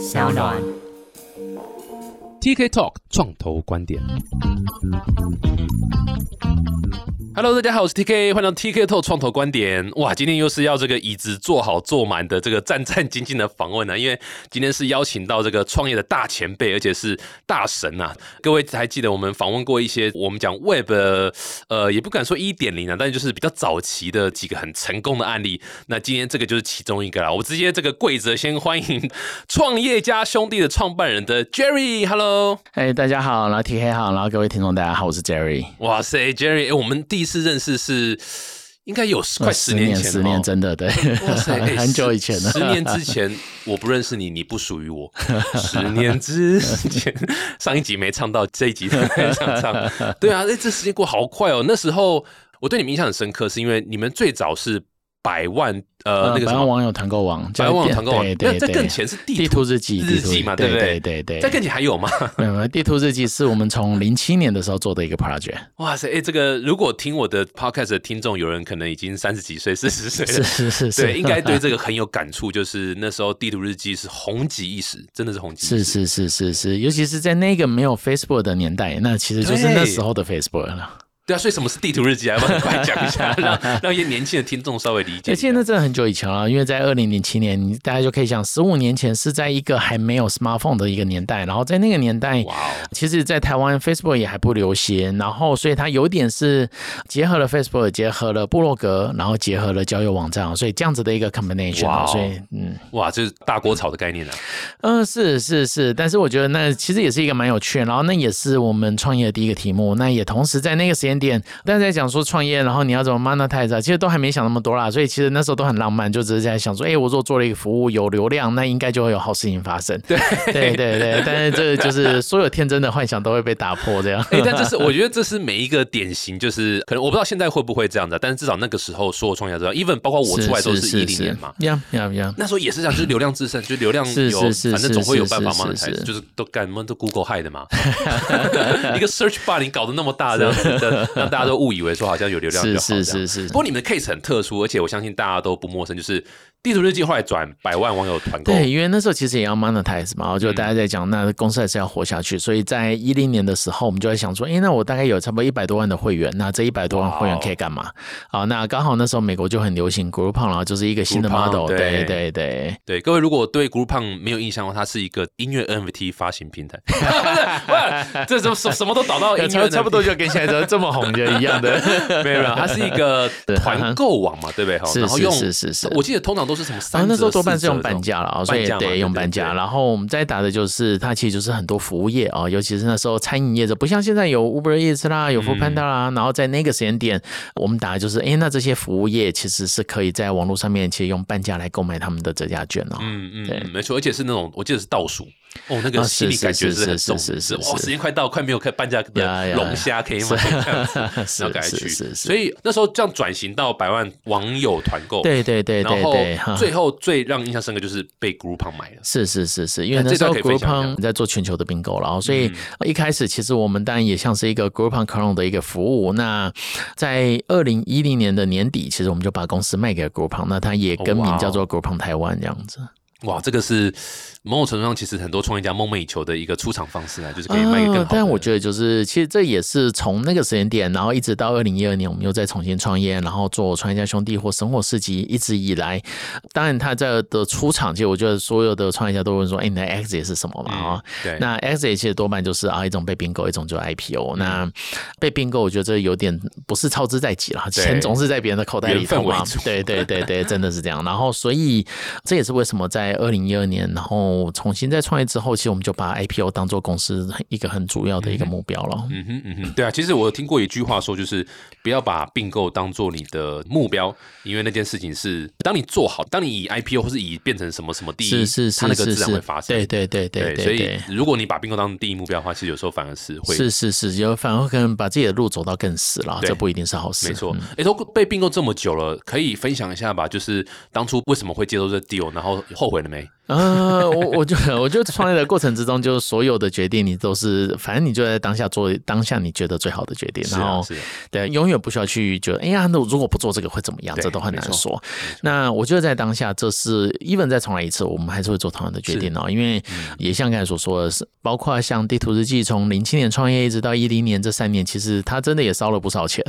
小暖。TK Talk 创投观点。Hello，大家好，我是 TK，欢迎到 TK Talk 创投观点。哇，今天又是要这个椅子坐好坐满的这个战战兢兢的访问呢、因为今天是邀请到这个创业的大前辈，而且是大神呐、各位还记得我们访问过一些我们讲 Web，呃，也不敢说一点零啊，但是就是比较早期的几个很成功的案例。那今天这个就是其中一个啦。我直接这个跪着先欢迎创业家兄弟的创办人的 Jerry，Hello。哎，大家好，然后 TK 好，然后各位听众大家好，我是 Jerry。哇塞，Jerry，哎、我们第一次认识是应该有快十年前十年真的对，哇 很久以前了。十年之前我不认识你，你不属于我。十年之前，上一集没唱到，这一集才想唱。对啊，哎，这时间过好快哦。那时候我对你们印象很深刻，是因为你们最早是百万呃那个什么。百万网友团购网，百万网友团购网，对那在对对更前是地地图日记，日记嘛，对不对？对对对，在更前还有吗？没有没有，地图日记是我们从零七年的时候做的一个 project，哇塞，哎，这个如果听我的 podcast 的听众，有人可能已经三十几岁、四十岁了，是是是是，对，应该对这个很有感触。就是那时候地图日记是红极一时，真的是红极一时。是是是是是，尤其是在那个没有 Facebook 的年代，那其实就是那时候的 Facebook 了。对啊，所以什么是地图日记啊？要不要很快讲一下，让让一些年轻的听众稍微理解而且那真的很久以前了，因为在二零零七年，你大家就可以想，十五年前是在一个还没有 smartphone 的一个年代，然后在那个年代，哇哦，其实，在台湾 Facebook 也还不流行，然后所以它有点是结合了 Facebook，结合了部落格，然后结合了交友网站，所以这样子的一个 combination。所以，嗯哇，这是大锅炒的概念啊！嗯、是是是，但是我觉得那其实也是一个蛮有趣的，然后那也是我们创业的第一个题目，那也同时在那个时间点，大家在讲说创业，然后你要怎么 monetize，啊其实都还没想那么多啦，所以其实那时候都很浪漫，就只是在想说，哎，我如果做了一个服务有流量，那应该就会有好事情发生。对对对对，但是这就是所有天真的幻想都会被打破，这样。哎、但这是我觉得这是每一个典型，就是可能我不知道现在会不会这样子啊，但是至少那个时候所有创业者，even 包括我出来都是一零年嘛。那时候也是这样，就是流量至上，就是流量是有，是是反正总会有办法是是 monetize，是是就是都干什么都 Google 害的嘛。一个 search bar 你搞得那么大，这样子的，让大家都误以为说好像有流量就好。是是是是不过你们的 case 很特殊，而且我相信大家都不陌生，就是地图日记后来转百万网友团购。对，因为那时候其实也要 monetize 嘛，就大家在讲，那公司还是要活下去，所以在一零年的时候，我们就在想说，诶，那我大概有差不多一百多万的会员，那这一百多万会员可以干嘛？啊，那刚好那时候美国就很流行 Groupon，然后就是一个新的 model，对对对对。对，各位如果对 Groupon 没有印象的话，它是一个音乐 NFT 发行平台。哇这什什什么都导到音乐差不多就跟现在这这么红的一样的，没有没有，它是一个团购网嘛，对不对？哈，是然后用是是是我记得通常都是什么然三折，后那时候多半是用半价了啊，所以半价嘛对用半价。然后我们再打的就是它其实就是很多服务业啊，尤其是那时候餐饮业者，不像现在有 Uber Eats 啦，有 Food 嗯 Panda 啦。然后在那个时间点，我们打的就是，哎，那这些服务业其实是可以在网络上面其实用半价来购买他们的折价券哦。嗯嗯，对嗯没错，而且是那种我记得是倒数哦，那个啊心理是感觉是很重，是是是哇，是。时间快到，快没有半价呀的呀龙虾可以买，这样子 是所以那时候这样转型到百万网友团购，对对对对然后最后最让印象深刻就是被 Groupon 买了。是是是是，因为那时候 Groupon 在做全球的并购了，然后所以嗯。一开始其实我们当然也像是一个 Groupon Clone 的一个服务。那在二零一零年的年底，其实我们就把公司卖给了 Groupon，那它也更名叫做 Groupon 台湾这样子。哇，这个是某种程度上，其实很多创业家梦寐以求的一个出场方式啊，就是可以卖给更好的。啊但我觉得就是，其实这也是从那个时间点，然后一直到二零一二年，我们又再重新创业，然后做创业家兄弟或生活市集，一直以来，当然他在的出场，其实我觉得所有的创业家都会说，哎，你的 exit 是什么嘛？啊、对，那 exit 其实多半就是啊一种被并购，一种就是 IPO。那被并购，我觉得这有点不是操之在己了，钱总是在别人的口袋里。对对对对，真的是这样。然后所以这也是为什么在二零一二年，然后重新在创业之后，其实我们就把 IPO 当做公司一个很主要的一个目标了。嗯哼嗯哼，对啊，其实我有听过一句话说，就是不要把并购当做你的目标，因为那件事情是当你做好，当你以 IPO 或是以变成什么什么第一，是是是它那个自然会发生。对对对对对所以。如果你把并购当第一目标的话，其实有时候反而是会是是是，有反而可能把自己的路走到更死了，这不一定是好事。没错嗯，哎、都被并购这么久了，可以分享一下吧？就是当初为什么会接受这 deal，然后后悔悔了没？呃，我我就我就创业的过程之中，就是所有的决定，你都是反正你就在当下做当下你觉得最好的决定，然后对，永远不需要去觉得哎呀，那如果不做这个会怎么样？这都很难说。那我觉得在当下，这是 even 再重来一次，我们还是会做同样的决定哦。因为也像刚才所说的是，包括像地图日记，从零七年创业一直到一零年这三年，其实他真的也烧了不少钱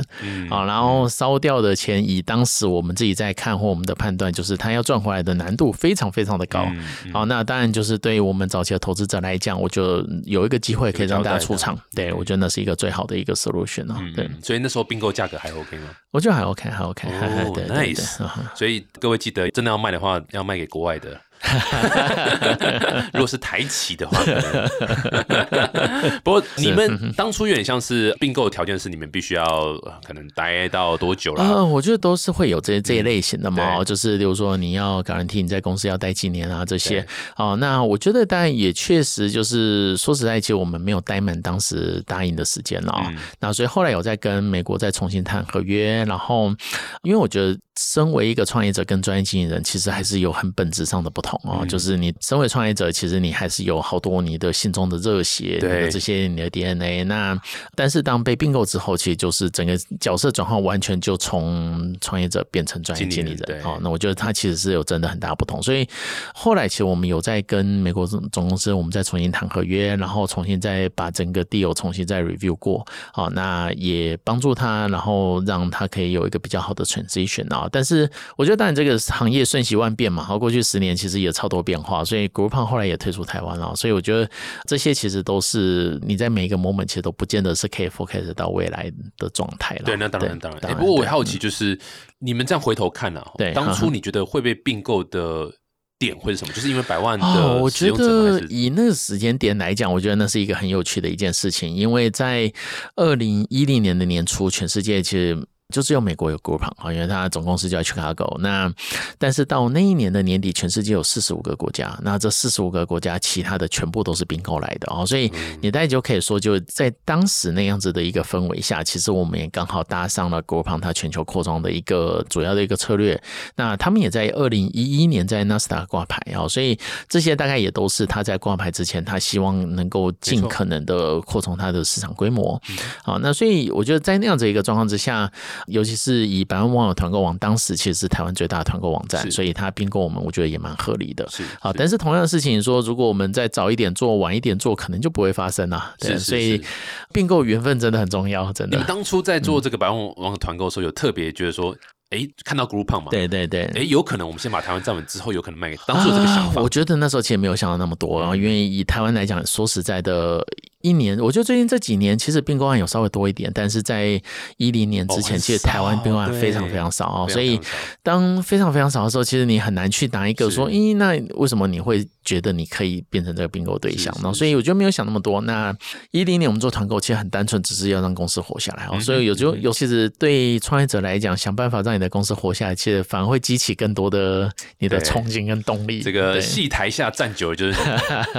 啊。然后烧掉的钱，以当时我们自己在看或我们的判断，就是他要赚回来的难度非常非常的高。好，那当然就是对于我们早期的投资者来讲，我就有一个机会可以让大家出场，对我觉得那是一个最好的一个 solution 哦。对，所以那时候并购价格还 OK 吗？我觉得还 OK，还 OK，哦，nice。所以各位记得，真的要卖的话，要卖给国外的。如果是台企的话，不过你们当初有点像是并购的条件是你们必须要可能待到多久了？呃，我觉得都是会有这这一类型的嘛，就是比如说你要 guarantee 你在公司要待几年啊这些。哦，那我觉得当然也确实就是说实在，其实我们没有待满当时答应的时间了。那所以后来有在跟美国再重新谈合约，然后因为我觉得身为一个创业者跟专业经纪人，其实还是有很本质上的不同。哦，就是你身为创业者，其实你还是有好多你的心中的热血，对这些你的 DNA。那但是当被并购之后，其实就是整个角色转换完全就从创业者变成专业经理人。哦，那我觉得他其实是有真的很大不同。所以后来其实我们有在跟美国总总公司，我们再重新谈合约，然后重新再把整个 deal 重新再 review 过。好，那也帮助他，然后让他可以有一个比较好的 transition 啊。但是我觉得当然这个行业瞬息万变嘛，好，过去十年其实。也超多变化，所以 Groupon 后来也退出台湾了。所以我觉得这些其实都是你在每一个 moment 其实都不见得是可以 focus 到未来的状态了。对，那当然当然。不过我好奇，就是你们这样回头看啊，对，当初你觉得会被并购的点会是什么？就是因为百万的我觉得以那个时间点来讲，我觉得那是一个很有趣的一件事情，因为在二零一零年的年初，全世界其实。就是有美国有 Groupon 啊，因为它总公司叫 Chicago。那但是到那一年的年底，全世界有四十五个国家，那这四十五个国家，其他的全部都是并购来的哦。所以你大概就可以说，就在当时那样子的一个氛围下，其实我们也刚好搭上了 Groupon 它全球扩张的一个主要的一个策略。那他们也在二零一一年在纳斯达挂牌啊，所以这些大概也都是他在挂牌之前，他希望能够尽可能的扩充它的市场规模。好，那所以我觉得在那样子一个状况之下。尤其是以百万网友团购网，当时其实是台湾最大的团购网站，所以它并购我们，我觉得也蛮合理的。是好，但是同样的事情说，如果我们再早一点做，晚一点做，可能就不会发生了。是，所以并购缘分真的很重要，真的。你们当初在做这个百万网友团购的时候，有特别觉得说？哎，看到 Groupon 嘛？对对对。哎，有可能我们先把台湾站稳之后，有可能卖给当初这个想法。我觉得那时候其实没有想到那么多，然后因为以台湾来讲，说实在的，一年，我觉得最近这几年其实并购案有稍微多一点，但是在一零年之前，其实台湾并购案非常非常少啊。所以当非常非常少的时候，其实你很难去拿一个说，咦，那为什么你会觉得你可以变成这个并购对象呢？所以我觉得没有想那么多。那一零年我们做团购，其实很单纯，只是要让公司活下来哦。所以有就尤，其是对创业者来讲，想办法让你的公司活下来。其实反而会激起更多的你的憧憬跟动力。这个戏台下站久了就是，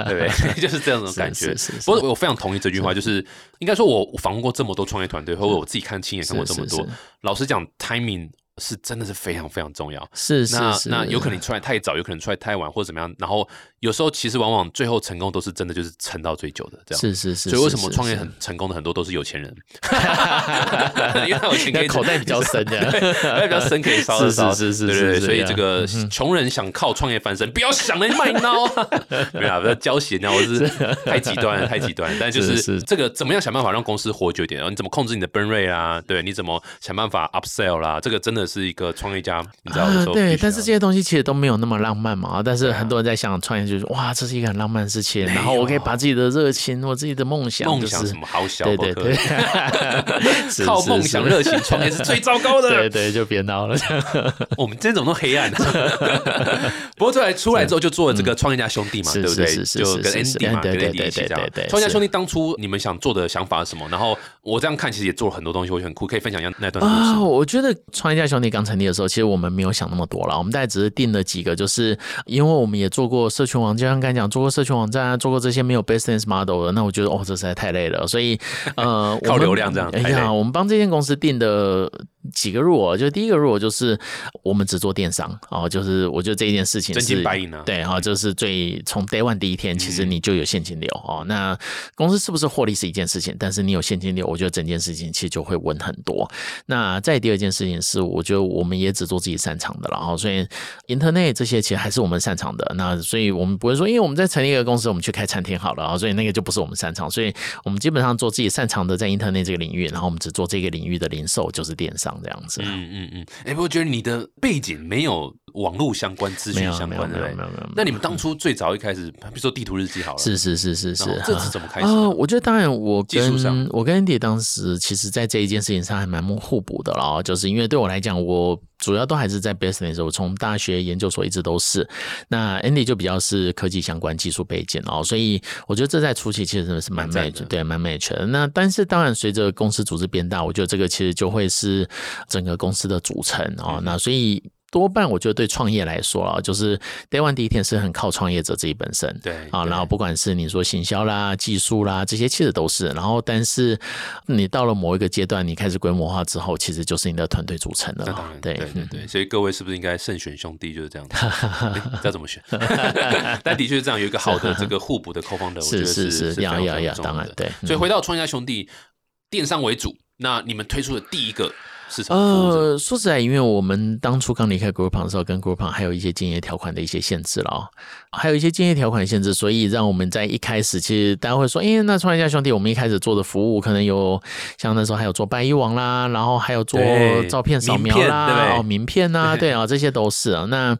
对？就是这样的感觉。不过我非常同意这句话，就是应该说，我访问过这么多创业团队，或者我自己看亲眼看过这么多。老实讲，timing。是真的是非常非常重要，是是是。那那有可能出来太早，有可能出来太晚，或者怎么样。然后有时候其实往往最后成功都是真的就是撑到最久的这样。是是是。所以为什么创业很成功的很多都是有钱人？因为有钱可以口袋比较深的，口袋比较深可以烧。是是是是。对对。所以这个穷人想靠创业翻身，不要想了卖孬。没有，不要交钱啊，我是太极端了，太极端。但就是这个怎么样想办法让公司活久一点？然后你怎么控制你的 burn rate 啊？对，你怎么想办法 upsell 啦？这个真的。是一个创业家，你知道吗？对，但是这些东西其实都没有那么浪漫嘛。但是很多人在想创业，就是哇，这是一个很浪漫的事情。然后我可以把自己的热情，我自己的梦想，梦想什么好小，对对对，靠梦想热情创业是最糟糕的。对对，就别闹了。我们这种都黑暗。不过出来出来之后，就做了这个创业家兄弟嘛，对不对？就跟 Andy 嘛，跟 Andy 一起这样。创业家兄弟当初你们想做的想法是什么？然后我这样看，其实也做了很多东西，我觉得很酷，可以分享一下那段故事。我觉得创业家。兄弟刚成立的时候，其实我们没有想那么多了。我们大概只是定了几个，就是因为我们也做过社群网就，像刚才讲做过社群网站啊，做过这些没有 business model 的。那我觉得哦，这实在太累了。所以呃，靠流量这样。哎呀，我们帮这间公司定的几个入我，就第一个入我就是我们只做电商哦，就是我觉得这一件事情真金白银啊，对哈，就是最从 day one 第一天，其实你就有现金流哦。那公司是不是获利是一件事情，但是你有现金流，我觉得整件事情其实就会稳很多。那再第二件事情是，我觉得我们也只做自己擅长的了哈，所以 internet 这些其实还是我们擅长的。那所以我们不会说，因为我们在成立一个公司，我们去开餐厅好了啊，所以那个就不是我们擅长，所以我们基本上做自己擅长的在 internet 这个领域，然后我们只做这个领域的零售，就是电商这样子。嗯嗯嗯。哎，我觉得你的背景没有网络相关、资讯相关的，没有没有没有。那你们当初最早一开始，比如说地图日记好了，是是是是是，这是怎么开始？啊，我觉得当然，我跟我跟 Andy 当时其实在这一件事情上还蛮互补的了，就是因为对我来讲，我。主要都还是在 business，我从大学研究所一直都是。那 Andy 就比较是科技相关技术背景哦，所以我觉得这在初期其实真的是蛮 match，对，蛮 match 的。那但是当然随着公司组织变大，我觉得这个其实就会是整个公司的组成哦。那所以。多半我觉得对创业来说啊，就是 Day One 第一天是很靠创业者自己本身，对啊，然后不管是你说行销啦、技术啦这些，其实都是。然后，但是你到了某一个阶段，你开始规模化之后，其实就是你的团队组成了。对对对对，所以各位是不是应该慎选兄弟？就是这样子，知道怎么选？但的确是这样，有一个好的这个互补的扣方的，我觉得是是要要要，当然对。所以回到创业兄弟，电商为主，那你们推出的第一个。呃，说实在，因为我们当初刚离开 Groupon 的时候，跟 Groupon 还有一些竞业条款的一些限制了，还有一些竞业条款限制，所以让我们在一开始，其实大家会说，哎，那创业家兄弟，我们一开始做的服务可能有，像那时候还有做百亿网啦，然后还有做照片扫描啦，哦，名片呐，对啊，这些都是啊。那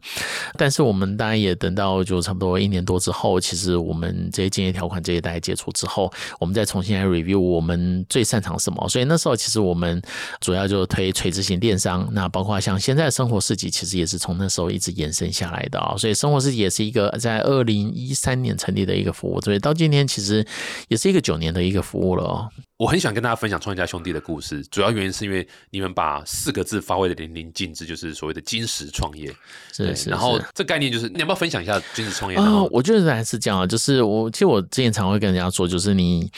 但是我们大家也等到就差不多一年多之后，其实我们这些竞业条款这些大家接触之后，我们再重新来 review 我们最擅长什么，所以那时候其实我们主要就推。垂直型电商，那包括像现在生活市集，其实也是从那时候一直延伸下来的啊。所以生活市集也是一个在二零一三年成立的一个服务，所以到今天其实也是一个九年的一个服务了哦。我很想跟大家分享创业家兄弟的故事，主要原因是因为你们把四个字发挥的淋漓尽致，就是所谓的金石创业。是是。然后这概念就是，你要不要分享一下金石创业？啊，我觉得还是这样啊，就是我其实我之前常会跟人家说，就是你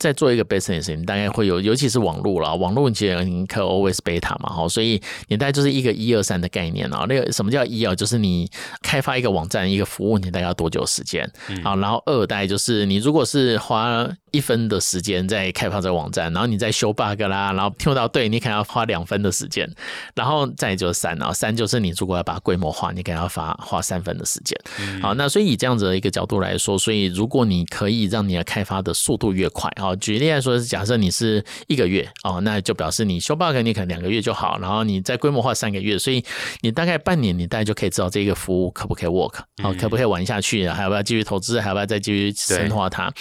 在做一个 business，你大概会有，尤其是网络了，网络其实你可 always beta 嘛，哈，所以你大概就是一个一二三的概念啊。那个什么叫一啊？就是你开发一个网站一个服务，你大概要多久时间啊？然后二代就是你如果是花一分的时间在开发这个网站，然后你再修 bug 啦，然后听不到对，你可能要花两分的时间，然后再就是三啊，三就是你如果要把它规模化，你可能要花花三分的时间。好，那所以以这样子的一个角度来说，所以如果你可以让你的开发的速度越快，好，举例来说，假设你是一个月哦，那就表示你修 bug 你可能两个月就好，然后你再规模化三个月，所以你大概半年，你大概就可以知道这个服务可不可以 work，好，可不可以玩下去，还要不要继续投资，还要不要再继续深化它？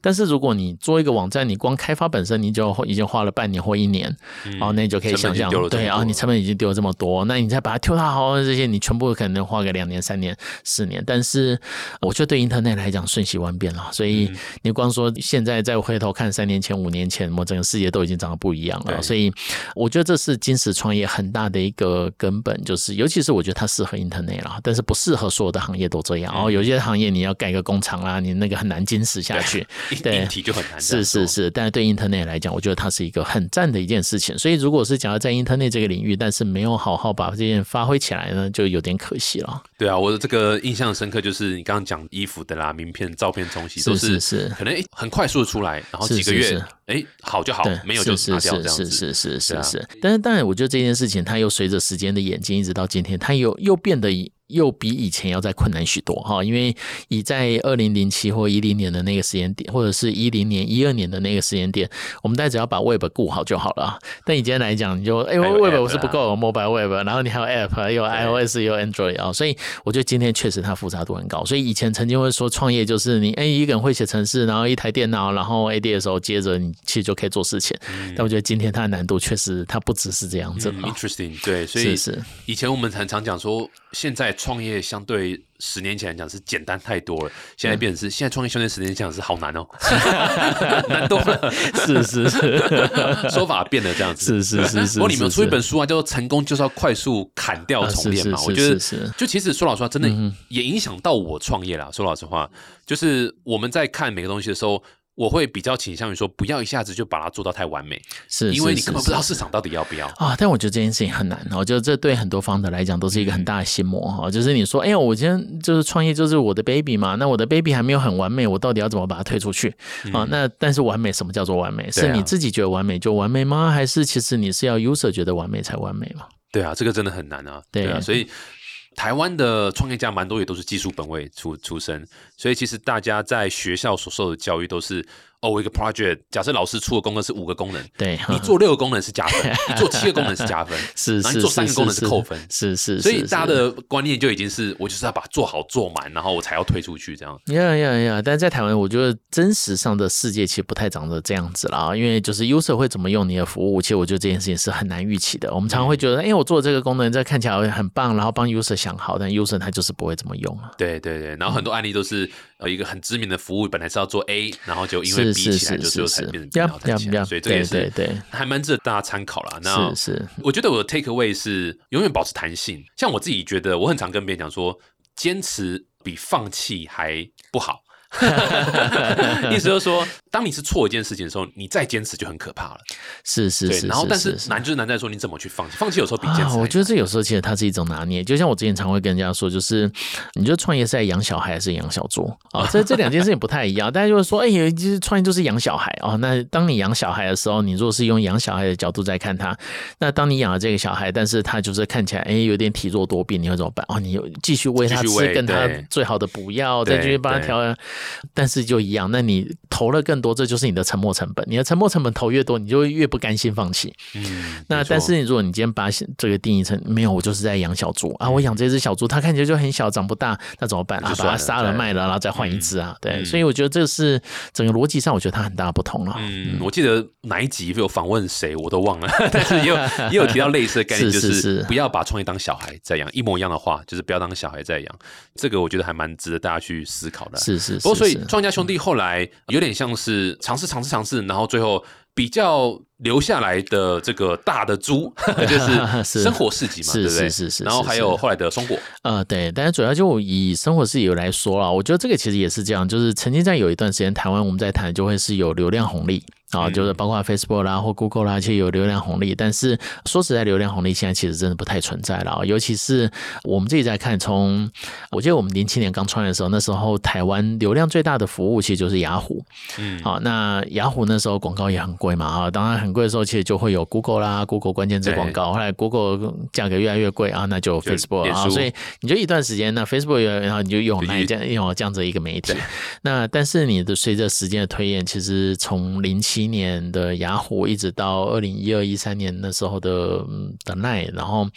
但是如果你你做一个网站，你光开发本身你就已经花了半年或一年，哦，那你就可以想象，对啊，你成本已经丢了这么多，那你再把它跳大好这些，你全部可能花个两年、三年、四年。但是我觉得对 Internet 来讲瞬息万变了，所以你光说现在再回头看三年前、五年前，我整个世界都已经长得不一样了。所以我觉得这是金石创业很大的一个根本，就是尤其是我觉得它适合 Internet 了，但是不适合所有的行业都这样。哦，有些行业你要盖个工厂啦，你那个很难坚持下去，对。就很难是是是，但是对 Internet 来讲，我觉得它是一个很赞的一件事情。所以，如果是讲要在 Internet 这个领域，但是没有好好把这件发挥起来呢，就有点可惜了。对啊，我的这个印象深刻就是你刚刚讲衣服的啦、名片、照片冲洗，都是是可能很快速的出来，然后几个月哎好就好，没有就拿掉这样子。是是是是是，但是当然，我觉得这件事情它又随着时间的演进，一直到今天，它又又变得。又比以前要再困难许多哈，因为以在二零零七或一零年的那个时间点，或者是一零年、一二年的那个时间点，我们大家只要把 Web 顾好就好了。但以今天来讲，你就哎，Web 我是不够，Mobile Web，然后你还有 App，有 iOS，有 Android 啊，所以我觉得今天确实它复杂度很高。所以以前曾经会说创业就是你哎一个人会写程式，然后一台电脑，然后 AD 的时候接着你其实就可以做事情。但我觉得今天它的难度确实它不只是这样子。Interesting，对，所以是以前我们常常讲说。现在创业相对十年前来讲是简单太多了，现在变成是现在创业相对十年前讲是好难哦，难多了，是是是，说法变得这样子，是是是是。不过你们出一本书啊，叫做《成功就是要快速砍掉重练》嘛，我觉得就其实说老实话，真的也影响到我创业啦。说老实话，就是我们在看每个东西的时候。我会比较倾向于说，不要一下子就把它做到太完美，是，因为你根本不知道市场到底要不要。啊，但我觉得这件事情很难，我觉得这对很多方的来讲都是一个很大的心魔哈。就是你说，哎呀，我今天就是创业，就是我的 baby 嘛，那我的 baby 还没有很完美，我到底要怎么把它推出去啊？那但是完美，什么叫做完美？是你自己觉得完美就完美吗？还是其实你是要 user 觉得完美才完美嘛？对啊，这个真的很难啊。对啊，所以台湾的创业家蛮多也都是技术本位出出身，所以其实大家在学校所受的教育都是。哦，我一个 project，假设老师出的功能是五个功能，对，你做六个功能是加分，你做七个功能是加分，是是然后你做三个是功能是是扣分，是是，所以大家的观念就已经是我就是要把做好做满，然后我才要推出去这样。呀呀呀！但在台湾，我觉得真实上的世界其实不太长得这样子啦，因为就是 user 会怎么用你的服务，其实我觉得这件事情是很难预期的。我们常常会觉得，哎、我做这个功能，这看起来很棒，然后帮 user 想好，但 user 他就是不会怎么用啊。对对对，然后很多案例都是呃一个很知名的服务，本来是要做 A，然后就因为 B 起来，是就最后才变成 B，然后才起来，呀所以这个也是对还蛮值得大家参考啦。那是是，我觉得我的 take away 是永远保持弹性。像我自己觉得，我很常跟别人讲说，坚持比放弃还不好。意思就是说，当你是错一件事情的时候，你再坚持就很可怕了。是是是，然后但是是难就是难在说你怎么去放弃，放弃有时候比坚持啊，我觉得这有时候其实它是一种拿捏，就像我之前常会跟人家说，就是你觉得创业是在养小孩还是养小猪啊？这这两件事情不太一样。大家就会说，哎、有其实创业就是养小孩哦。那当你养小孩的时候，你如果是用养小孩的角度在看他，那当你养了这个小孩，但是他就是看起来哎有点体弱多病，你会怎么办？哦，你继续喂他吃，跟他最好的补药，再对继续帮他对调。但是就一样，那你投了更多，这就是你的沉没成本。你的沉没成本投越多，你就会越不甘心放弃。嗯，那但是如果你今天把这个定义成没有，我就是在养小猪啊，我养这只小猪，它看起来就很小，长不大，那怎么办啊？把它杀了卖了，然后再换一只啊？对，嗯所以我觉得这是整个逻辑上，我觉得它很大的不同了。嗯，我记得哪一集有访问谁，我都忘了，但是也有 也有提到类似的概念，就是是是不要把创业当小孩在养，一模一样的话，就是不要当小孩在养。这个我觉得还蛮值得大家去思考的。是是，不过，所以是是。创家兄弟后来有点像是尝试、尝试、尝试，然后最后比较留下来的这个大的猪，就是 是生活市集嘛，是对不对？是是是然后还有后来的松果，呃，对，但是主要就以生活市集来说啦，我觉得这个其实也是这样，就是曾经在有一段时间，台湾我们在谈就会是有流量红利。啊，嗯就是包括 Facebook 啦或 Google 啦，其实有流量红利，但是说实在，流量红利现在其实真的不太存在了啊。尤其是我们自己在看，从我记得我们零七年刚创业的时候，那时候台湾流量最大的服务其实就是雅虎。嗯，好，那雅虎那时候广告也很贵嘛，啊，当然很贵的时候，其实就会有 Google 啦，Google 关键字广告，后来 Google 价格越来越贵啊，那就 Facebook 啊，所以你就一段时间，那 Facebook 有，然后你就用就那这样用这样子一个媒体，那但是你的随着时间的推演，其实从零七年的雅虎一直到二零一二一三年那时候的嗯的奈，然后。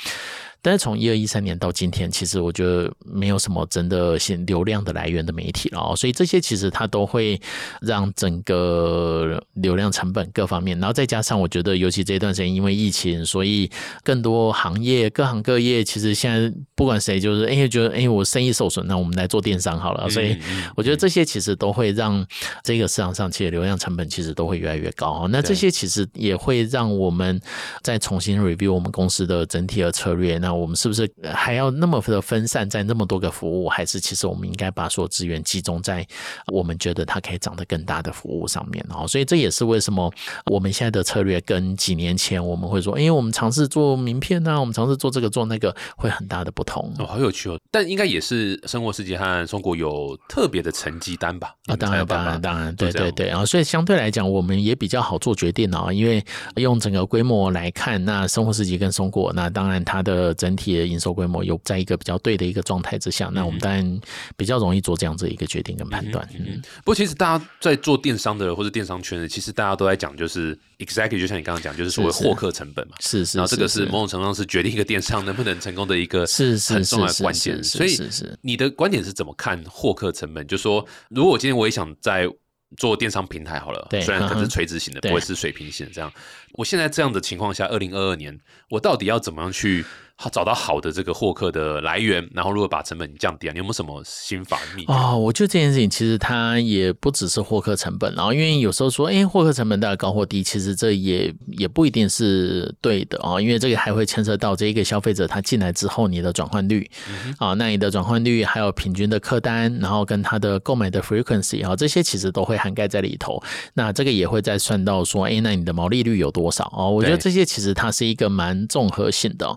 但是从一二一三年到今天，其实我觉得没有什么真的现流量的来源的媒体了哦，所以这些其实它都会让整个流量成本各方面，然后再加上我觉得，尤其这段时间因为疫情，所以更多行业各行各业其实现在不管谁就是哎觉得哎我生意受损，那我们来做电商好了，所以我觉得这些其实都会让这个市场上其实流量成本其实都会越来越高哦。那这些其实也会让我们再重新 review 我们公司的整体的策略。那我们是不是还要那么的分散在那么多个服务，还是其实我们应该把所有资源集中在我们觉得它可以长得更大的服务上面哦？所以这也是为什么我们现在的策略跟几年前我们会说，因为，我们尝试做名片呢、啊，我们尝试做这个做那个，会很大的不同。哦，好有趣哦！但应该也是生活世界和中国有特别的成绩单吧？啊，当然，当然，当然，对对对，然后所以相对来讲，我们也比较好做决定啊，因为用整个规模来看，那生活世界跟松果，那当然它的整体的营收规模有在一个比较对的一个状态之下，那我们当然比较容易做这样子一个决定跟判断。嗯，不过其实大家在做电商的或者电商圈的，其实大家都在讲，就是 exactly 就像你刚刚讲，就是所谓获客成本嘛。是是，然后这个是某种程度上是决定一个电商能不能成功的一个是是很重要的关键。所以是是，你的观点是怎么看获客成本？就说如果我今天我也想在做电商平台好了，对虽然可能是垂直型的，不会是水平型的这样。我现在这样的情况下，二零二二年，我到底要怎么样去好找到好的这个获客的来源，然后如果把成本降低啊，你有没有什么心法秘啊？哦，我觉得这件事情其实它也不只是获客成本，然后因为有时候说，哎，获客成本到底高或低，其实这也也不一定是对的啊，因为这个还会牵涉到这一个消费者他进来之后你的转换率啊，那你的转换率还有平均的客单，然后跟他的购买的 frequency 啊，这些其实都会涵盖在里头。那这个也会再算到说，哎，那你的毛利率有多少哦？我觉得这些其实它是一个蛮综合性的。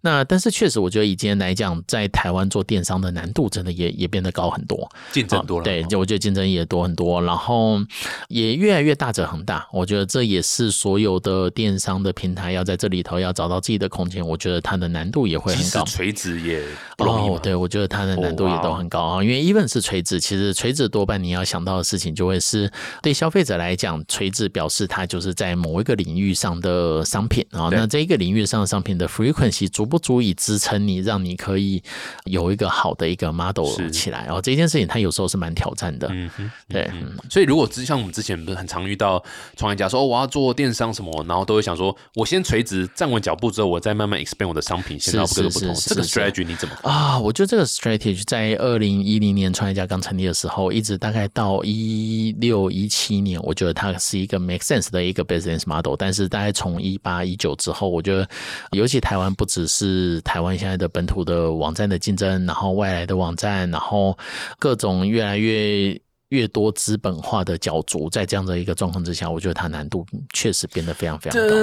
那但是确实，我觉得以今天来讲，在台湾做电商的难度真的也也变得高很多，竞争多了。对，就我觉得竞争也多很多，然后也越来越大者恒大。我觉得这也是所有的电商的平台要在这里头要找到自己的空间，我觉得它的难度也会很高。垂直也不容易。对，我觉得它的难度也都很高啊。因为 even 是垂直，其实垂直多半你要想到的事情就会是对消费者来讲，垂直表示它就是在某一个领域上的商品啊。那这一个领域上的商品的 frequency 足不足以支撑你，让你可以有一个好的一个 model 起来哦。这件事情它有时候是蛮挑战的。嗯哼，对。所以如果之像我们之前不是很常遇到创业家说我要做电商什么，然后都会想说我先垂直站稳脚步之后，我再慢慢 expand 我的商品，先到各个不同。这个 strategy 你怎么啊？我觉得这个 strategy 在二零一零年创业家刚成立的时候，一直大概到一六一七年，我觉得它是一个 make sense 的一个 business model。但是大概从一八一九之后，我觉得尤其台湾不只是是台湾现在的本土的网站的竞争，然后外来的网站，然后各种越来越。越多资本化的角逐，在这样的一个状况之下，我觉得它难度确实变得非常非常高。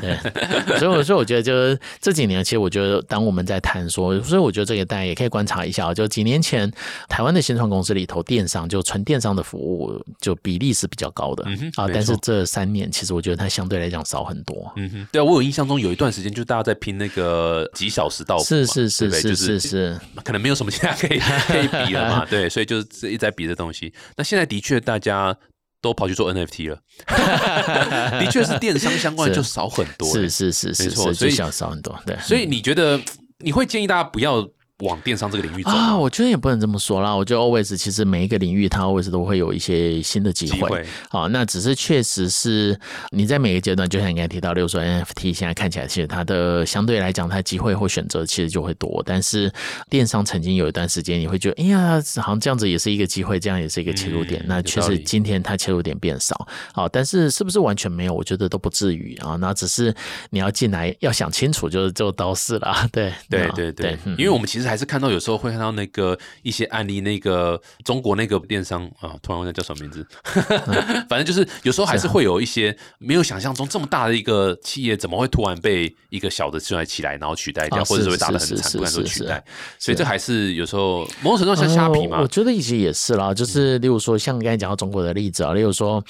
对，所以我说我觉得就是这几年，其实我觉得当我们在谈说，所以我觉得这个大家也可以观察一下，就几年前台湾的新创公司里头，电商就纯电商的服务就比例是比较高的啊。但是这三年，其实我觉得它相对来讲少很多。嗯哼，对啊，我有印象中有一段时间，就大家在拼那个几小时到是是是是是是，可能没有什么其他可以可以比了嘛。对，所以就是一直在。别的东西，那现在的确大家都跑去做 NFT 了 的确是电商相关的就少很多，是是是，没错，所以少少很多。对，所以你觉得 你会建议大家不要？往电商这个领域走啊，我觉得也不能这么说啦。我觉得 always 其实每一个领域它 always 都会有一些新的机会。好，那只是确实是你在每个阶段，就像你刚才提到，例如说 NFT，现在看起来其实它的相对来讲，它机会或选择其实就会多。但是电商曾经有一段时间，你会觉得，哎呀，好像这样子也是一个机会，这样也是一个切入点。那确实今天它切入点变少。好，但是是不是完全没有？我觉得都不至于啊。那只是你要进来要想清楚，就是就都是了。对对对对，因为我们其实。还是看到有时候会看到那个一些案例，那个中国那个电商啊，突然忘记叫什么名字，反正就是有时候还是会有一些没有想象中这么大的一个企业，怎么会突然被一个小的出来起来，然后取代掉，或者是会打的很惨，不敢说取代。所以这还是有时候某种程度像虾皮嘛。我觉得一些也是啦，就是例如说像刚才讲到中国的例子啊，例如说，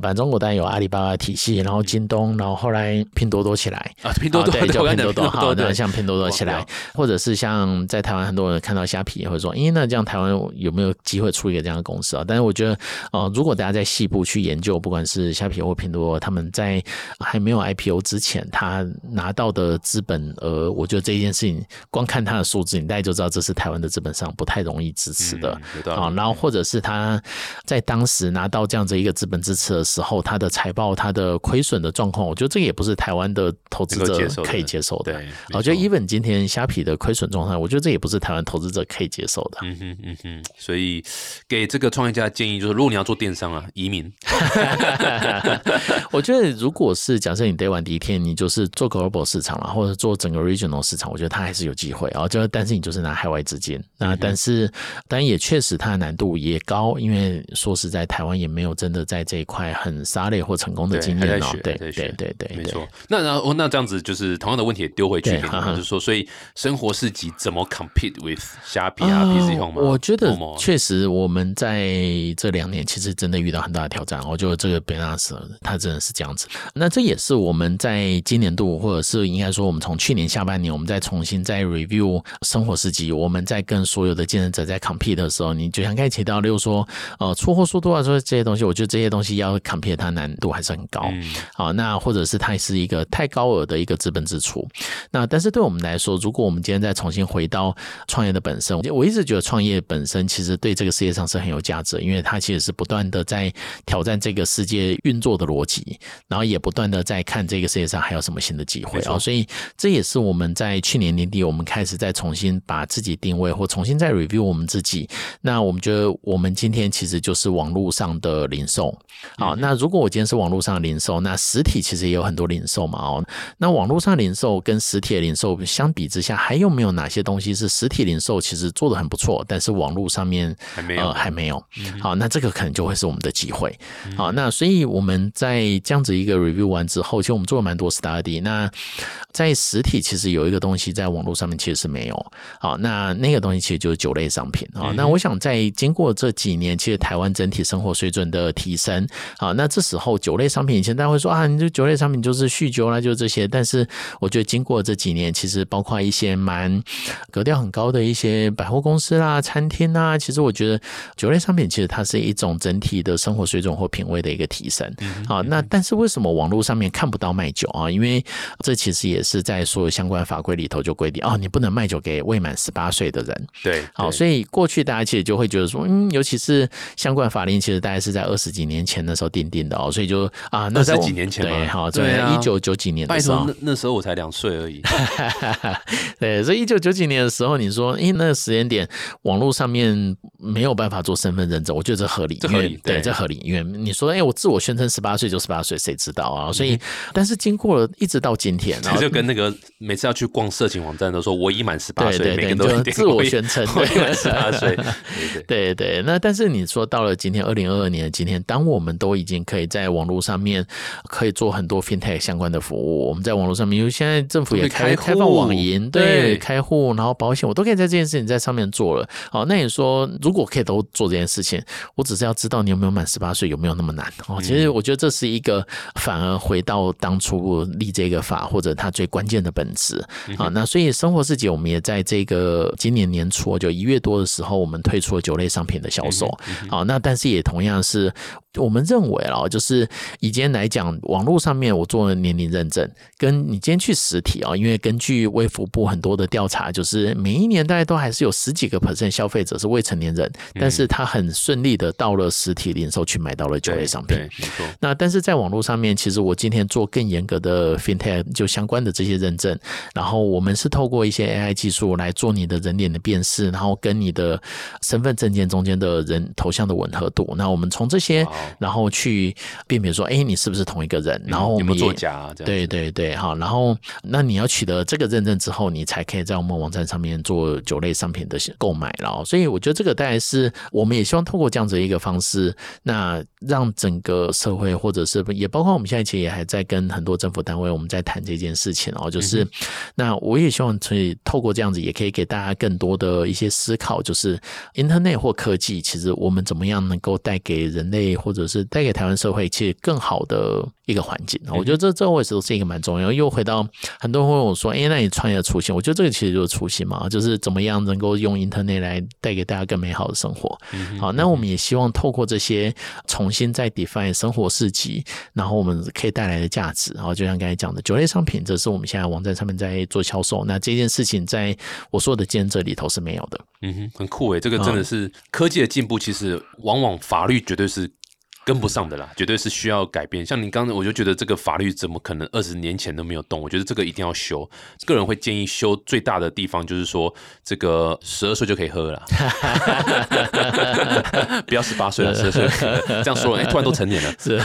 反正中国当然有阿里巴巴体系，然后京东，然后后来拼多多起来啊，拼多多对，叫拼多多，好，对，像拼多多起来，或者是像在。台湾很多人看到虾皮也会说：“咦，那这样台湾有没有机会出一个这样的公司啊？”但是我觉得，呃，如果大家在细部去研究，不管是虾皮或拼多多，他们在还没有 IPO 之前，他拿到的资本额，我觉得这一件事情，光看他的数字，你大概就知道这是台湾的资本上不太容易支持的啊。然后或者是他在当时拿到这样子一个资本支持的时候，他的财报、他的亏损的状况，我觉得这个也不是台湾的投资者可以接受的。我觉得 even 今天虾皮的亏损状态，我觉得这也不是台湾投资者可以接受的。嗯哼嗯哼，所以给这个创业家的建议就是，如果你要做电商啊，移民。我觉得，如果是假设你 day one 第一天，你就是做 global 市场了，或者做整个 regional 市场，我觉得它还是有机会啊。就但是你就是拿海外资金，那但是当然也确实它的难度也高，因为说实在，台湾也没有真的在这一块很沙类或成功的经验哦。对对对对，没错。那然后那这样子就是同样的问题也丢回去，就是说，所以生活市集怎么 compete with 虾皮啊、PC Home 吗？我觉得确实我们在这两年其实真的遇到很大的挑战。我觉得这个 e n a s 它真的是这样子。那这也是我们在今年度，或者是应该说我们从去年下半年，我们再重新再 review 生活市集，我们在跟所有的竞争者在 compete 的时候，你就像刚才提到，例如说呃出货速度啊，说这些东西，我觉得这些东西要 compete 它难度还是很高。好，那或者是它是一个太高额的一个资本支出。那但是对我们来说，如果我们今天再重新回到到创业的本身。我一直觉得创业本身其实对这个世界上是很有价值，因为它其实是不断的在挑战这个世界运作的逻辑，然后也不断的在看这个世界上还有什么新的机会啊。所以这也是我们在去年年底我们开始再重新把自己定位或重新再 review 我们自己。那我们觉得我们今天其实就是网络上的零售。好，那如果我今天是网络上的零售，那实体其实也有很多零售嘛。哦，那网络上零售跟实体的零售相比之下，还有没有哪些东西是实体零售其实做的很不错，但是网络上面还没有，还没有。好，那这个可能就会是我们的机会。好，那所以我们在这样子一个 review 完之后，其实我们做了蛮多 study。那在实体其实有一个东西在网络上面其实是没有。好，那那个东西其实就是酒类商品啊。那我想在经过这几年，其实台湾整体生活水准的提升。好，那这时候酒类商品以前大家会说啊，你这酒类商品就是酗酒啦，就这些。但是我觉得经过这几年，其实包括一些蛮格调很高的一些百货公司啦、餐厅啊，其实我觉得酒类商品其实它是一种整体的生活水准或品味的一个提升。好，那但是为什么网络上面看不到卖酒啊？因为这其实也是在所有相关法规里头就规定哦，你不能卖酒给未满十八岁的人。对，好，所以过去大家其实就会觉得说，嗯，尤其是相关法令，其实大概是在二十几年前的时候。定定的哦，所以就啊，那是几年前对，好，在一九九几年的时候，那那时候我才两岁而已。对，所以一九九几年的时候，你说，哎，那个时间点，网络上面没有办法做身份认证，我觉得这合理，这合理，对，这合理。因为你说，哎，我自我宣称十八岁就十八岁，谁知道啊？所以，但是经过了一直到今天，就跟那个每次要去逛色情网站都说我已满十八岁，每个人都自我宣称我已满十八岁。对 对，那但是你说到了今天二零二二年的今天，当我们都已经可以在网络上面可以做很多 fintech 相关的服务。我们在网络上面，因为现在政府也开开放网银，对开户，然后保险，我都可以在这件事情在上面做了。好，那你说如果可以都做这件事情，我只是要知道你有没有满十八岁，有没有那么难？哦，其实我觉得这是一个反而回到当初立这个法或者它最关键的本质啊。那所以生活世界，我们也在这个今年年初就一月多的时候，我们推出了酒类商品的销售。好，那但是也同样是我们认为啊，就是以今天来讲，网络上面我做了年龄认证，跟你今天去实体啊，因为根据微服部很多的调查，就是每一年大概都还是有十几个 percent 消费者是未成年人，但是他很顺利的到了实体零售去买到了酒类商品。没错。那但是在网络上面，其实我今天做更严格的 fintech 就相关的这些认证，然后我们是透过一些 AI 技术来做你的人脸的辨识，然后跟你的身份证件中间的人头像的吻合度。那我们从这些，然后去辨别说，哎，你是不是同一个人？然后有没有作假？对对对，好。然后，那你要取得这个认证之后，你才可以在我们网站上面做酒类商品的购买。了，所以我觉得这个大概是我们也希望透过这样子一个方式，那让整个社会或者是也包括我们现在其实也还在跟很多政府单位我们在谈这件事情哦。就是那我也希望可以透过这样子，也可以给大家更多的一些思考，就是 Internet 或科技，其实我们怎么样能够带给人类或者是带给台湾社会，其实更好的一个环境。我觉得这这位置都是一个蛮重要。又回到很多人问我说：“哎，那你创业的初心？”我觉得这个其实就是初心嘛，就是怎么样能够用 Internet 来带给大家更美好的生活。好，那我们也希望透过这些重新再 define 生活市集，然后我们可以带来的价值。然后就像刚才讲的，酒类商品，这是我们现在网站上面在做销售。那这件事情在我说的兼这里头是没有的。嗯哼，很酷诶，这个真的是科技的进步，其实往往法律绝对是。跟不上的啦，绝对是需要改变。像你刚才，我就觉得这个法律怎么可能二十年前都没有动？我觉得这个一定要修。个人会建议修最大的地方就是说，这个十二岁就可以喝了，不要十八岁了，十二岁这样说，哎，突然都成年了，是，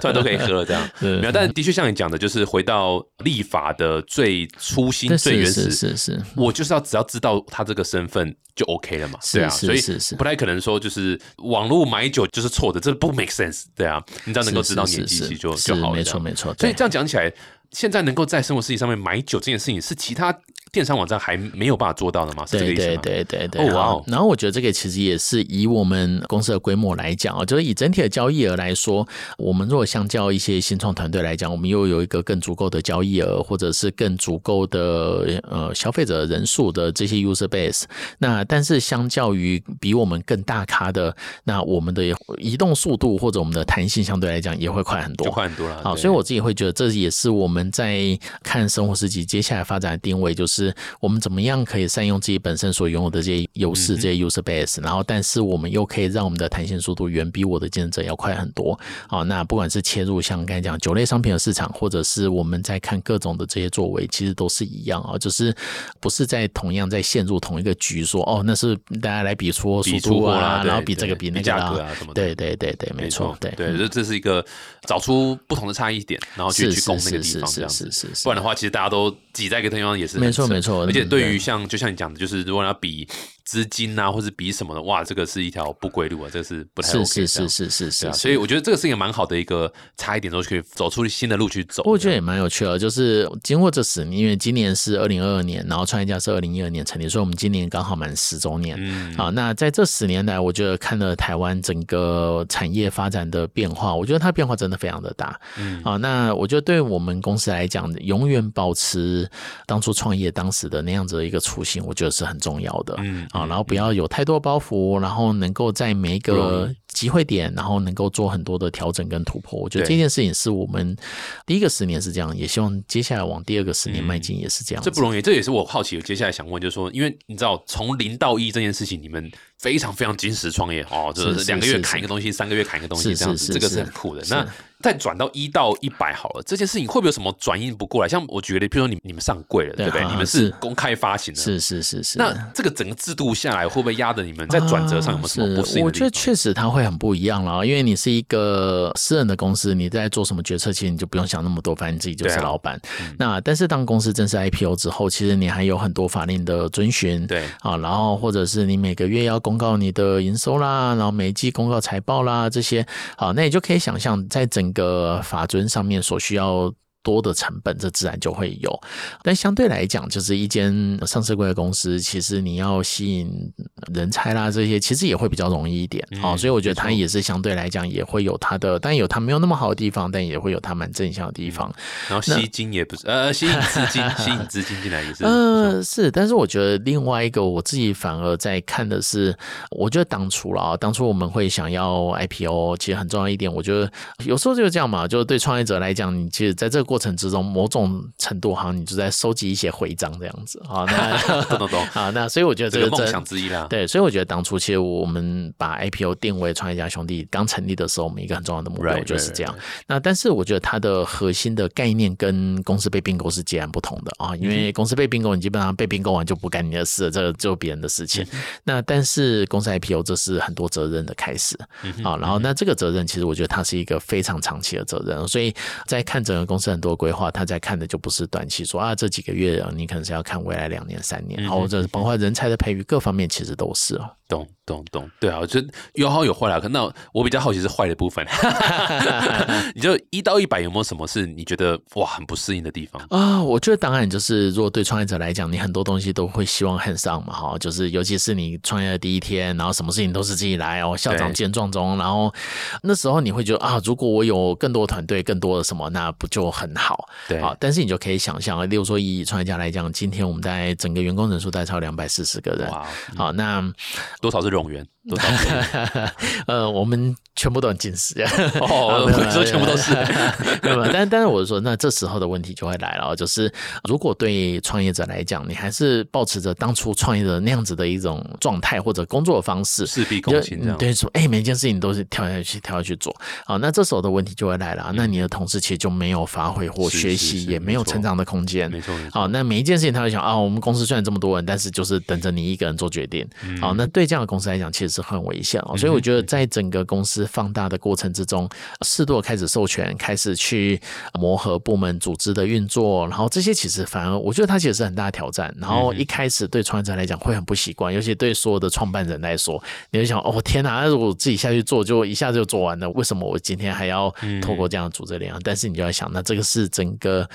突然都可以喝了，这样 没有。但的确像你讲的，就是回到立法的最初心、最原始，是是，我就是要只要知道他这个身份就 OK 了嘛，对啊，所以不太可能说就是网络买酒就是错的。这不 make sense，对啊，你只要能够知道年纪，其实就就好了。没错，没错。所以这样讲起来，现在能够在生活事情上面买酒这件事情，是其他。电商网站还没有办法做到的吗？是这个意思吗？对对对对对。哦哇！然后我觉得这个其实也是以我们公司的规模来讲啊，就是以整体的交易额来说，我们如果相较一些新创团队来讲，我们又有一个更足够的交易额，或者是更足够的呃消费者人数的这些 user base。那但是相较于比我们更大咖的，那我们的移动速度或者我们的弹性相对来讲也会快很多，快很多了。好，所以我自己会觉得这也是我们在看生活世纪接下来发展的定位，就是。就是我们怎么样可以善用自己本身所拥有的这些优势、这些 user base，然后但是我们又可以让我们的弹性速度远比我的竞争者要快很多。好，那不管是切入像刚才讲酒类商品的市场，或者是我们在看各种的这些作为，其实都是一样啊，就是不是在同样在陷入同一个局，说哦，那是大家来比出速度啊，然后比这个比那个啊什么的。对对对对，没错，对对，这这是一个找出不同的差异点，然后去去攻那个地方，这样子。不然的话，其实大家都挤在一个地方也是没错没错。而且对于像就像你讲的，就是如果要比。资金啊，或者比什么的，哇，这个是一条不归路啊，这个是不太 OK 是是是是是，所以我觉得这个是一个蛮好的一个差一点，都可以走出新的路去走。我觉得也蛮有趣的，就是经过这十年，因为今年是二零二二年，然后创业家是二零一二年成立，所以我们今年刚好满十周年。嗯，好，那在这十年来，我觉得看了台湾整个产业发展的变化，我觉得它变化真的非常的大。嗯，啊，那我觉得对我们公司来讲，永远保持当初创业当时的那样子的一个初心，我觉得是很重要的。嗯，啊，然后不要有。太多包袱，然后能够在每一个机会点，然后能够做很多的调整跟突破。我觉得这件事情是我们第一个十年是这样，也希望接下来往第二个十年迈进也是这样。这不容易，这也是我好奇，接下来想问，就是说，因为你知道从零到一这件事情，你们。非常非常坚实创业哦，就是两个月砍一个东西，三个月砍一个东西这样子，这个是很酷的。那再转到一到一百好了，这件事情会不会有什么转应不过来？像我举个例，比如说你你们上柜了，对不对？你们是公开发行的，是是是是。那这个整个制度下来，会不会压着你们在转折上有没有什么不适应？我觉得确实它会很不一样了，因为你是一个私人的公司，你在做什么决策，其实你就不用想那么多，反正自己就是老板。那但是当公司正式 IPO 之后，其实你还有很多法令的遵循，对啊，然后或者是你每个月要公告你的营收啦，然后每季公告财报啦，这些好，那你就可以想象，在整个法尊上面所需要。多的成本，这自然就会有。但相对来讲，就是一间上市贵的公司，其实你要吸引人才啦，这些其实也会比较容易一点啊。所以我觉得它也是相对来讲也会有它的，但有它没有那么好的地方，但也会有它蛮正向的地方。然后吸金也不是呃，吸引资金，吸引资金进来也是。呃，是。但是我觉得另外一个，我自己反而在看的是，我觉得当初了啊，当初我们会想要 IPO，其实很重要一点，我觉得有时候就是这样嘛，就是对创业者来讲，你其实在这个过。程之中，某种程度好像你就在收集一些徽章这样子啊，那 懂懂懂 啊，那所以我觉得这个梦想之一啦。对，所以我觉得当初其实我们把 IPO 定位创业家兄弟刚成立的时候，我们一个很重要的目标就是这样。那但是我觉得它的核心的概念跟公司被并购是截然不同的啊，因为公司被并购，你基本上被并购完就不干你的事了，这个就别人的事情。那但是公司 IPO 这是很多责任的开始啊，然后那这个责任其实我觉得它是一个非常长期的责任，所以在看整个公司很。多规划，他在看的就不是短期，说啊这几个月啊，你可能是要看未来两年、三年，或者包括人才的培育各方面，其实都是哦。懂懂懂，对啊，我觉得有好有坏啦。可那我比较好奇是坏的部分。你就一到一百有没有什么是你觉得哇很不适应的地方啊？我觉得当然就是，如果对创业者来讲，你很多东西都会希望很上嘛，哈，就是尤其是你创业的第一天，然后什么事情都是自己来哦，校长见状中，然后那时候你会觉得啊，如果我有更多团队，更多的什么，那不就很好？对啊，但是你就可以想象，例如说以创业家来讲，今天我们在整个员工人数大概超两百四十个人，好，那。多少是冗员？多少？呃，我们全部都很近视。哦，说全部都是。没有，但但是我是说，那这时候的问题就会来了，就是如果对创业者来讲，你还是保持着当初创业的那样子的一种状态或者工作的方式，事必躬亲这样。对，说哎，每件事情都是跳下去跳下去做。好，那这时候的问题就会来了，那你的同事其实就没有发挥或学习，也没有成长的空间。没错。好，那每一件事情他会想啊，我们公司虽然这么多人，但是就是等着你一个人做决定。好，那对这样的公司来讲，其实是很危险哦。所以我觉得，在整个公司放大的过程之中，适度开始授权，开始去磨合部门组织的运作，然后这些其实反而我觉得它其实是很大的挑战。然后一开始对创业者来讲会很不习惯，尤其对所有的创办人来说，你会想哦天哪，如果我自己下去做，就一下子就做完了，为什么我今天还要透过这样组织力量？但是你就要想，那这个是整个。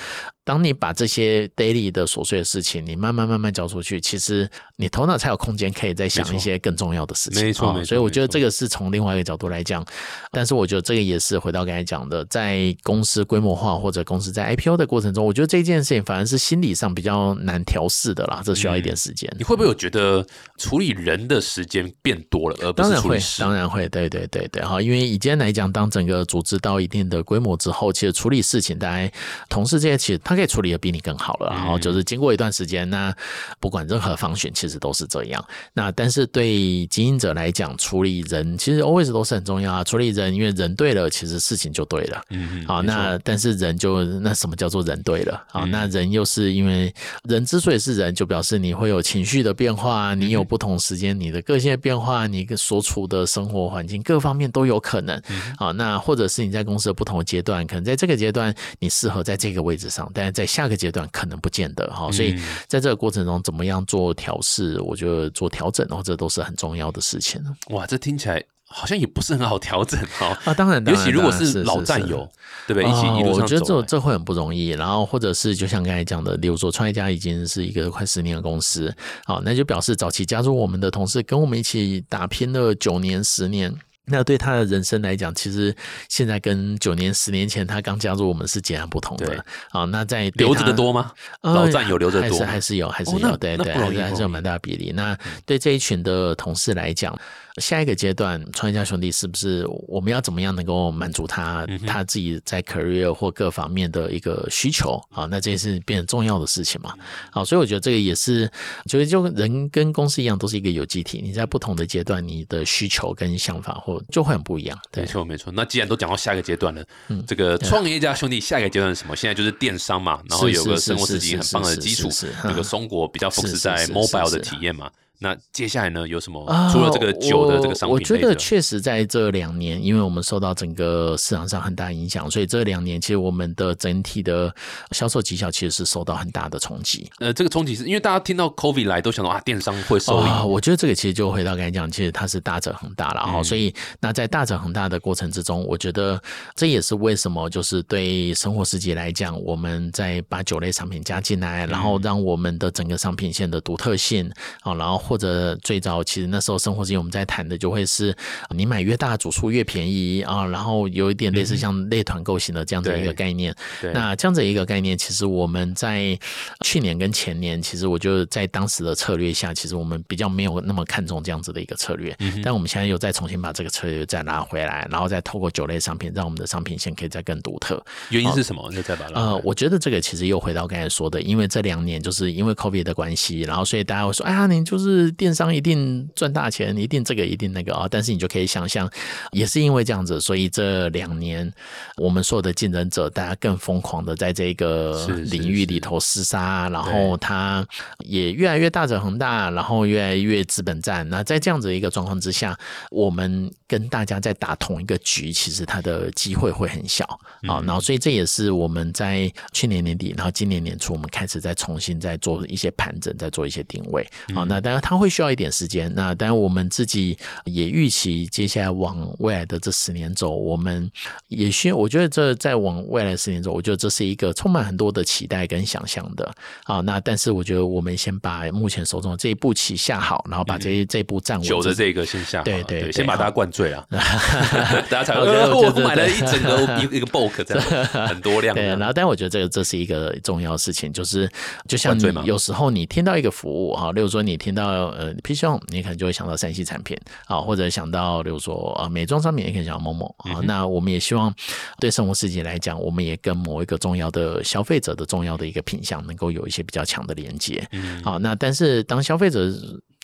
当你把这些 daily 的琐碎的事情，你慢慢慢慢交出去，其实你头脑才有空间可以再想一些更重要的事情。没错，所以我觉得这个是从另外一个角度来讲。但是我觉得这个也是回到刚才讲的，在公司规模化或者公司在 IPO 的过程中，我觉得这件事情反而是心理上比较难调试的啦，这需要一点时间。你会不会有觉得处理人的时间变多了，而不是会，当然会，对对对对，哈，因为以今天来讲，当整个组织到一定的规模之后，其实处理事情，大家同事这些其实他。可以处理的比你更好了。然后就是经过一段时间，那不管任何方选，其实都是这样。那但是对经营者来讲，处理人其实 always 都是很重要啊。处理人，因为人对了，其实事情就对了。嗯嗯。好，那但是人就那什么叫做人对了？好，那人又是因为人之所以是人，就表示你会有情绪的变化，你有不同时间你的个性的变化，你所处的生活环境各方面都有可能。好，那或者是你在公司的不同的阶段，可能在这个阶段你适合在这个位置上，但是在下个阶段可能不见得。好，所以在这个过程中，怎么样做调试，我觉得做调整，然后这都是很重要的事情。哇，这听起来好像也不是很好调整哈。啊，当然，尤其如果是老战友，对不对？一起一路我觉得这这会很不容易。然后，或者是就像刚才讲的，比如说创业家已经是一个快十年的公司，好，那就表示早期加入我们的同事跟我们一起打拼了九年、十年。那对他的人生来讲，其实现在跟九年、十年前他刚加入我们是截然不同的。啊，那在留着的多吗？老战友留着多，还是还是有，还是有，对对，还是还是有蛮大的比例。那对这一群的同事来讲。下一个阶段，创业家兄弟是不是我们要怎么样能够满足他他自己在 career 或各方面的一个需求啊？那这也是变重要的事情嘛？好，所以我觉得这个也是，就是就人跟公司一样，都是一个有机体。你在不同的阶段，你的需求跟想法或就会很不一样。没错，没错。那既然都讲到下一个阶段了，这个创业家兄弟下一个阶段是什么？现在就是电商嘛，然后有个生活自己很棒的基础，有个松果比较 focus 在 mobile 的体验嘛。那接下来呢？有什么？除了这个酒的这个商品，我觉得确实在这两年，因为我们受到整个市场上很大影响，所以这两年其实我们的整体的销售绩效其实是受到很大的冲击。呃，这个冲击是因为大家听到 COVID 来都想到啊，电商会受益。我觉得这个其实就回到刚才讲，其实它是大者恒大了哈。所以那在大者恒大的过程之中，我觉得这也是为什么就是对生活世界来讲，我们在把酒类商品加进来，然后让我们的整个商品线的独特性啊，然后。或者最早其实那时候生活之间我们在谈的就会是你买越大组数越便宜啊，然后有一点类似像类团购型的这样子一个概念。那这样子一个概念，其实我们在去年跟前年，其实我就在当时的策略下，其实我们比较没有那么看重这样子的一个策略。但我们现在又再重新把这个策略再拿回来，然后再透过酒类商品，让我们的商品线可以再更独特。原因是什么就？再把呃，我觉得这个其实又回到刚才说的，因为这两年就是因为 COVID 的关系，然后所以大家会说，哎呀，您就是。电商一定赚大钱，一定这个一定那个啊！但是你就可以想象，也是因为这样子，所以这两年我们所有的竞争者，大家更疯狂的在这个领域里头厮杀，然后它也越来越大者恒大，然后越来越资本战。那在这样子一个状况之下，我们跟大家在打同一个局，其实它的机会会很小啊。然后所以这也是我们在去年年底，然后今年年初，我们开始在重新再做一些盘整，再做一些定位啊。那当然它会需要一点时间。那当然我们自己也预期，接下来往未来的这十年走，我们也需我觉得这在往未来十年走，我觉得这是一个充满很多的期待跟想象的啊。那但是我觉得我们先把目前手中的这一步棋下好，然后把这这一步站稳。酒的这个先下好，对对，先把大家灌醉啊，大家才会觉得我买了一整个 一一个 book 这样很多量。对，然后但我觉得这个这是一个重要事情，就是就像你有时候你听到一个服务哈，例如说你听到呃 P C 你可能就会想到山西产品啊，或者想到比如说啊美妆商品，也可以想到某某啊。那我们也希望对生活世界来讲，我们也跟某一个重要的消费者的重要的一个品相，能够有一些比较强的连接。好，那但是当消费者。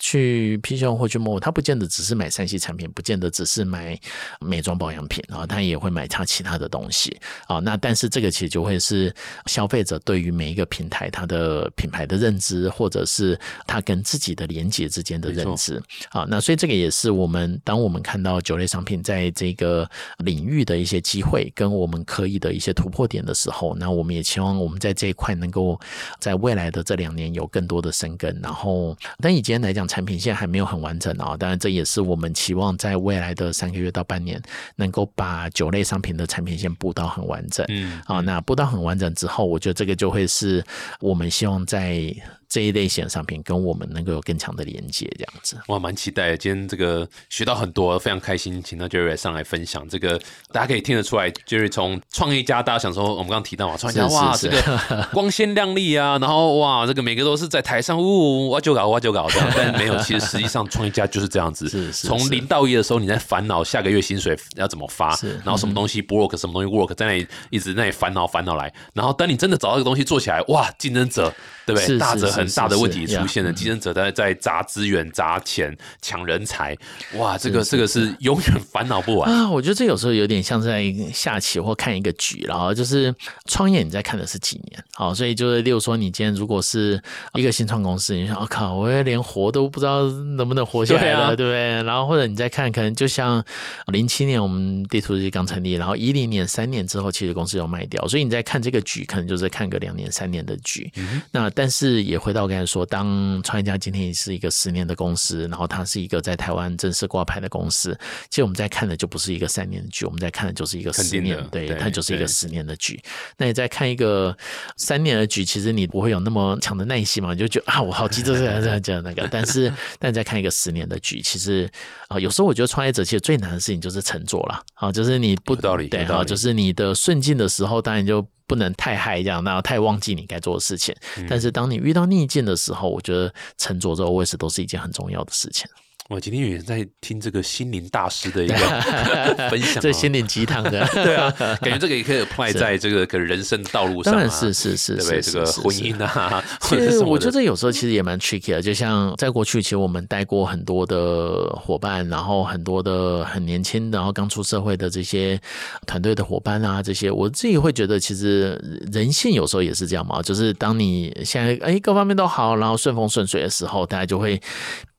去 P C 或去某，他不见得只是买三 C 产品，不见得只是买美妆保养品啊，他也会买他其他的东西啊。那但是这个其实就会是消费者对于每一个平台它的品牌的认知，或者是他跟自己的连接之间的认知啊。那所以这个也是我们当我们看到酒类商品在这个领域的一些机会，跟我们可以的一些突破点的时候，那我们也期望我们在这一块能够在未来的这两年有更多的生根。然后，但以今天来讲。产品线还没有很完整啊，当然这也是我们期望在未来的三个月到半年，能够把酒类商品的产品线布到很完整。嗯，啊，那布到很完整之后，我觉得这个就会是我们希望在这一类型的商品跟我们能够有更强的连接，这样子。哇，蛮期待的！今天这个学到很多，非常开心，请到 Jerry 上来分享。这个，大家可以听得出来，Jerry 从创业家，大家想说我们刚刚提到嘛，创业家哇，这个光鲜亮丽啊，然后哇，这个每个都是在台上呜哇就搞哇就搞这样，但没有，其实实际上创业家就是这样子，是是从零到一的时候你在烦恼下个月薪水要怎么发，然后什么东西不 work，什么东西 work，在那里一直那里烦恼烦恼来，然后当你真的找到一个东西做起来，哇，竞争者对不对？大者很大的问题出现了，竞争者在在砸资源、砸钱、抢人才，哇，这个这个是永远烦恼不完啊！我觉得这有时候有点像在下棋或看一个局，然后就是创业，你在看的是几年，好，所以就是例如说，你今天如果是一个新创公司，你想，我靠，我连活都不知道能不能活下来了，对不对？然后或者你再看，可能就像零七年我们地图日记刚成立，然后一零年三年之后，其实公司要卖掉，所以你在看这个局，可能就是看个两年、三年的局。那但是也回到我刚才说，当创业家今天是一个十年的公司，然后它是一个在台湾正式挂牌的公司，其实我们在看的就不是一个三年的局，我们在看的就是一个十年，对，它就是一个十年的局。那你在看一个三年的局，其实你不会有那么强的耐心嘛？你就觉得啊，我好急着这样这样这样那个。但是，但你在看一个十年的局，其实啊，有时候我觉得创业者其实最难的事情就是沉坐了，啊，就是你不道理，对啊，就是你的顺境的时候，当然就。不能太嗨，这样那太忘记你该做的事情。但是当你遇到逆境的时候，我觉得沉着这个位置都是一件很重要的事情。我今天也在听这个心灵大师的一个 分享，这心灵鸡汤的，对啊，感觉这个也可以 apply 在这个人生道路上，当然是是是，对不对？这个婚姻啊，其实我觉得有时候其实也蛮 tricky 的。就像在过去，其实我们带过很多的伙伴，然后很多的很年轻，然后刚出社会的这些团队的伙伴啊，这些我自己会觉得，其实人性有时候也是这样嘛，就是当你现在哎各方面都好，然后顺风顺水的时候，大家就会。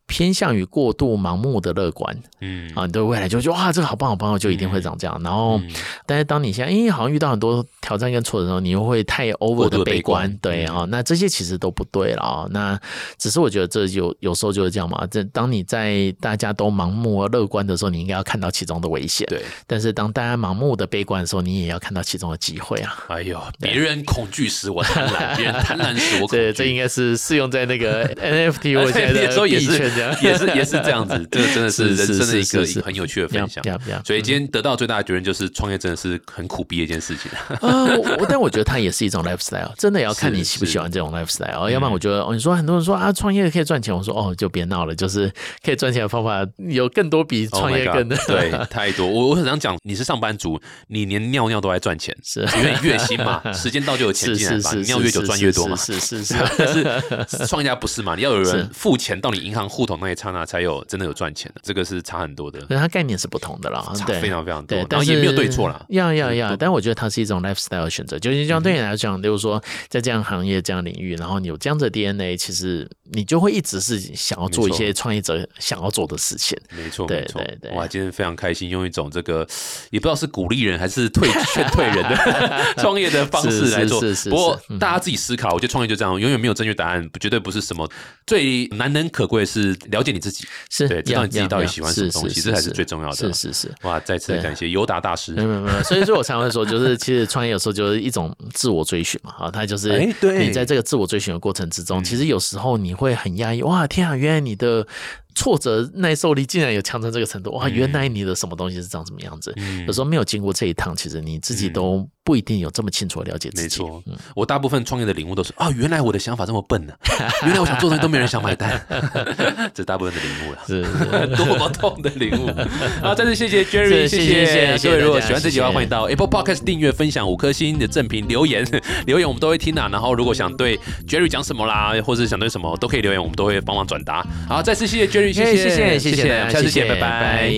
偏向于过度盲目的乐观，嗯啊，你对未来就觉得哇，这个好棒好棒，就一定会长这样。然后，但是当你现在哎，好像遇到很多挑战跟挫折的时候，你又会太 over 的悲观，对啊，那这些其实都不对了啊。那只是我觉得这有有时候就是这样嘛。这当你在大家都盲目而乐观的时候，你应该要看到其中的危险。对，但是当大家盲目的悲观的时候，你也要看到其中的机会啊。哎呦，别人恐惧时我贪婪，别人贪婪时我恐惧。这这应该是适用在那个 NFT 我现在 的也是。也是也是这样子，这个真的是人生的一个很有趣的分享。所以今天得到最大的结论就是，创业真的是很苦逼的一件事情。啊，但我觉得它也是一种 lifestyle，真的也要看你喜不喜欢这种 lifestyle。要不然我觉得，你说很多人说啊，创业可以赚钱，我说哦，就别闹了，就是可以赚钱的方法有更多，比创业更对太多。我我很常讲，你是上班族，你连尿尿都在赚钱，是因为月薪嘛，时间到就有钱进来嘛，你尿越久赚越多嘛，是是是。但是创业家不是嘛，你要有人付钱到你银行户头那一刹那才有。真的有赚钱的，这个是差很多的。对，它概念是不同的啦，差非常非常多。但是也没有对错啦。要要要，但我觉得它是一种 lifestyle 选择。就是像对你来讲，就是说在这样行业、这样领域，然后你有这样的 DNA，其实你就会一直是想要做一些创业者想要做的事情。没错，没错。哇，今天非常开心，用一种这个也不知道是鼓励人还是退劝退人的 创业的方式来做。不过大家自己思考，我觉得创业就这样，永远没有正确答案，绝对不是什么最难能可贵是了解你自己，是对，知道你。自己到底喜欢什么东西，这才是最重要的。是是是，哇！再次感谢尤达大师。没有没有，所以说我常会说，就是其实创业有时候就是一种自我追寻嘛。啊，他就是你在这个自我追寻的过程之中，其实有时候你会很压抑。哇，天啊！原来你的。挫折耐受力竟然有强成这个程度哇！原来你的什么东西是长什么样子？有时候没有经过这一趟，其实你自己都不一定有这么清楚的了解自己。没错，我大部分创业的领悟都是啊，原来我的想法这么笨呢！原来我想做东西都没人想买单，这大部分的领悟了，是 多么痛的领悟！好，再次谢谢 Jerry，谢谢各位。如果喜欢这集的话，欢迎到 Apple Podcast 订阅、分享五颗星的正评留言，留言我们都会听啊。然后如果想对 Jerry 讲什么啦，或者想对什么都可以留言，我们都会帮忙转达。好，再次谢谢 Jerry。谢谢谢谢谢谢，下次见，拜拜。